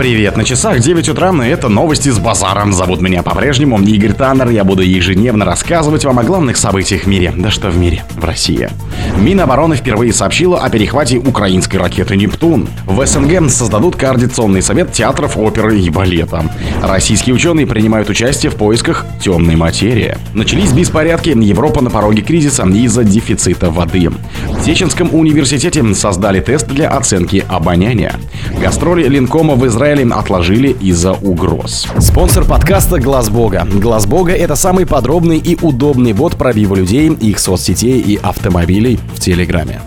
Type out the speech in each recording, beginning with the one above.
Привет, на часах 9 утра, и это новости с базаром. Зовут меня по-прежнему Игорь Таннер. Я буду ежедневно рассказывать вам о главных событиях в мире. Да что в мире, в России. Минобороны впервые сообщила о перехвате украинской ракеты «Нептун». В СНГ создадут координационный совет театров, оперы и балета. Российские ученые принимают участие в поисках темной материи. Начались беспорядки, Европа на пороге кризиса из-за дефицита воды. В Сеченском университете создали тест для оценки обоняния. Гастроли Линкома в Израиле Израилем отложили из-за угроз. Спонсор подкаста Глаз Бога. Глаз Бога это самый подробный и удобный бот пробива людей, их соцсетей и автомобилей в Телеграме.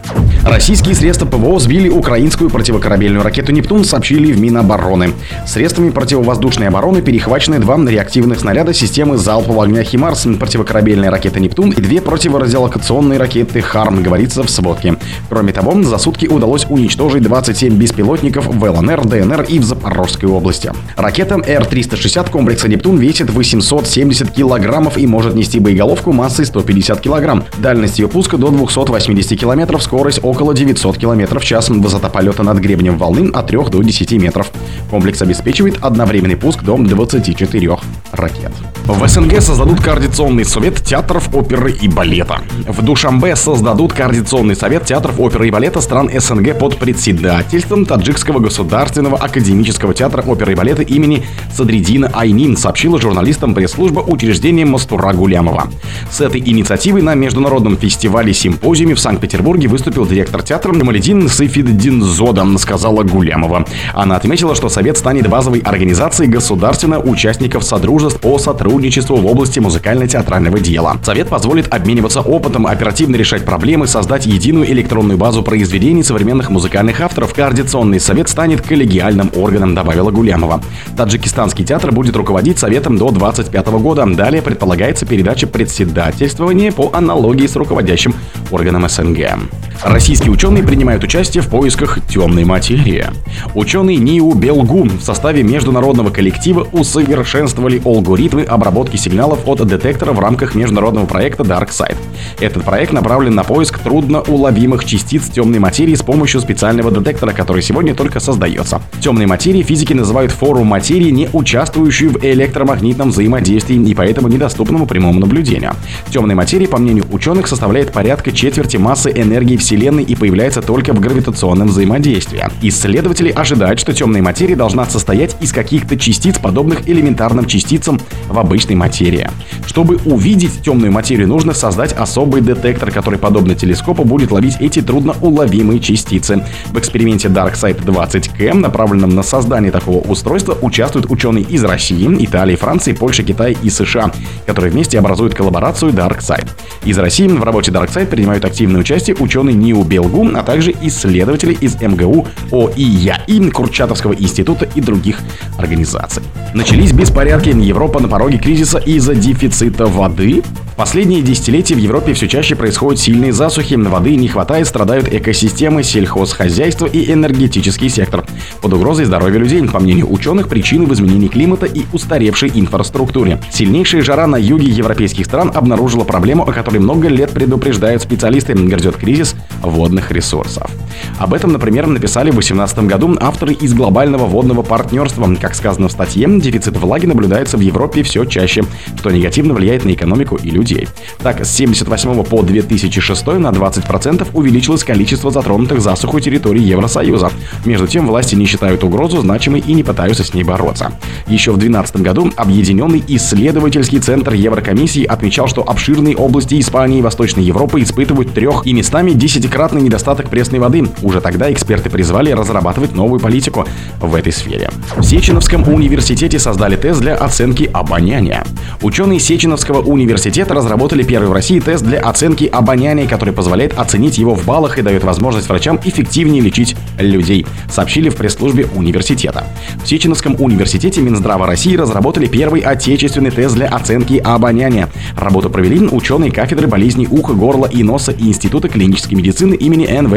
Российские средства ПВО сбили украинскую противокорабельную ракету «Нептун», сообщили в Минобороны. Средствами противовоздушной обороны перехвачены два реактивных снаряда системы залпового огня «Химарс», противокорабельная ракета «Нептун» и две противорадиолокационные ракеты «Харм», говорится в сводке. Кроме того, за сутки удалось уничтожить 27 беспилотников в ЛНР, ДНР и в Запорожской области. Ракета Р-360 комплекса «Нептун» весит 870 килограммов и может нести боеголовку массой 150 килограмм. Дальность ее пуска до 280 километров, скорость около 900 км в час, высота полета над гребнем волны от 3 до 10 метров. Комплекс обеспечивает одновременный пуск до 24 ракет. В СНГ создадут координационный совет театров оперы и балета. В Душамбе создадут координационный совет театров оперы и балета стран СНГ под председательством Таджикского государственного академического театра оперы и балета имени Садридина Айнин, сообщила журналистам пресс-служба учреждения Мастура Гулямова. С этой инициативой на международном фестивале-симпозиуме в Санкт-Петербурге выступил директор театра Джамаледин Сайфиддин Зода, сказала Гулямова. Она отметила, что совет станет базовой организацией государственных участников Содружеств по сотрудничеству в области музыкально-театрального дела. Совет позволит обмениваться опытом, оперативно решать проблемы, создать единую электронную базу произведений современных музыкальных авторов. Координационный совет станет коллегиальным органом, добавила Гулямова. Таджикистанский театр будет руководить советом до 2025 года. Далее предполагается передача председательствования по аналогии с руководящим органом СНГ. Российские ученые принимают участие в поисках темной материи. Ученые НИУ Белгу в составе международного коллектива усовершенствовали алгоритмы обработки сигналов от детектора в рамках международного проекта DarkSide. Этот проект направлен на поиск трудноуловимых частиц темной материи с помощью специального детектора, который сегодня только создается. Темной материи физики называют форму материи, не участвующую в электромагнитном взаимодействии и поэтому недоступному прямому наблюдению. Темной материи, по мнению ученых, составляет порядка четверти массы энергии Вселенной и появляется только в гравитационном взаимодействии. Исследователи ожидают, что темная материя должна состоять из каких-то частиц, подобных элементарным частицам в обычной материи. Чтобы увидеть темную материю, нужно создать особый детектор, который, подобно телескопу, будет ловить эти трудноуловимые частицы. В эксперименте DarkSide 20K, направленном на создание такого устройства, участвуют ученые из России, Италии, Франции, Польши, Китая и США, которые вместе образуют коллаборацию DarkSide. Из России в работе DarkSide принимают активное участие ученые НИУ Белгу, а также исследователи из МГУ, ОИЯИ, Курчатовского института и других организаций. Начались беспорядки. Европа на пороге кризиса из-за дефицита воды. В последние десятилетия в Европе все чаще происходят сильные засухи, воды не хватает, страдают экосистемы, сельхозхозяйство и энергетический сектор. Под угрозой здоровья людей, по мнению ученых, причины в изменении климата и устаревшей инфраструктуре. Сильнейшая жара на юге европейских стран обнаружила проблему, о которой много лет предупреждают специалисты, грядет кризис водных ресурсов. Об этом, например, написали в 2018 году авторы из глобального водного партнерства. Как сказано в статье, дефицит влаги наблюдается в Европе все чаще, что негативно влияет на экономику и людей. Так, с 78 по 2006 на 20% увеличилось количество затронутых засухой территорий Евросоюза. Между тем, власти не считают угрозу значимой и не пытаются с ней бороться. Еще в 2012 году Объединенный исследовательский центр Еврокомиссии отмечал, что обширные области Испании и Восточной Европы испытывают трех и местами десятикратный недостаток пресной воды. Уже тогда эксперты призвали разрабатывать новую политику в этой сфере. В Сеченовском университете создали тест для оценки обоняния. Ученые Сеченовского университета разработали первый в России тест для оценки обоняния, который позволяет оценить его в баллах и дает возможность врачам эффективнее лечить людей, сообщили в пресс-службе университета. В Сеченовском университете Минздрава России разработали первый отечественный тест для оценки обоняния. Работу провели ученые кафедры болезней уха, горла и носа и Института клинической медицины имени Н.В.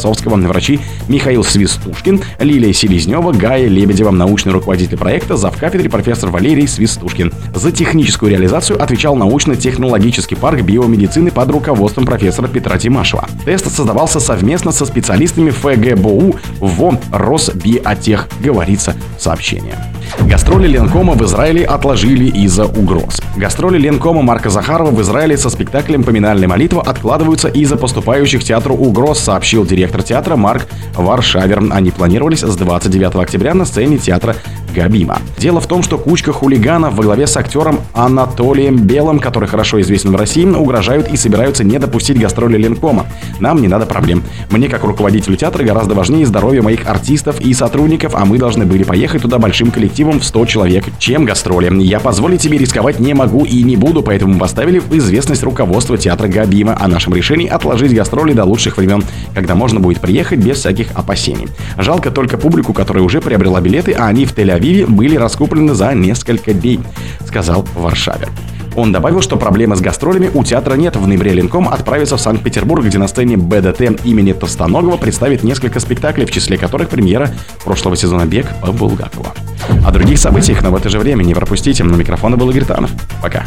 Склифосовского, врачи Михаил Свистушкин, Лилия Селезнева, Гая Лебедева, научный руководитель проекта, завкафедре профессор Валерий Свистушкин. За техническую реализацию отвечал научно-технологический парк биомедицины под руководством профессора Петра Тимашева. Тест создавался совместно со специалистами ФГБУ ВО Росбиотех, говорится в сообщении. Гастроли Ленкома в Израиле отложили из-за угроз. Гастроли Ленкома Марка Захарова в Израиле со спектаклем «Поминальная молитва» откладываются из-за поступающих театру угроз, сообщил директор театра Марк Варшавер. Они планировались с 29 октября на сцене театра Габима. Дело в том, что кучка хулиганов во главе с актером Анатолием Белым, который хорошо известен в России, угрожают и собираются не допустить гастроли Ленкома. Нам не надо проблем. Мне, как руководителю театра, гораздо важнее здоровье моих артистов и сотрудников, а мы должны были поехать туда большим коллективом в 100 человек, чем гастроли. Я позволить себе рисковать не могу и не буду, поэтому поставили в известность руководство театра Габима о нашем решении отложить гастроли до лучших времен, когда можно будет приехать без всяких опасений. Жалко только публику, которая уже приобрела билеты, а они в тель Тель-Авиве были раскуплены за несколько дней, сказал Варшавер. Он добавил, что проблемы с гастролями у театра нет. В ноябре Ленком отправится в Санкт-Петербург, где на сцене БДТ имени Товстоногова представит несколько спектаклей, в числе которых премьера прошлого сезона «Бег» по Булгакову. О других событиях, но в это же время не пропустите. На микрофона был Игорь Танов. Пока.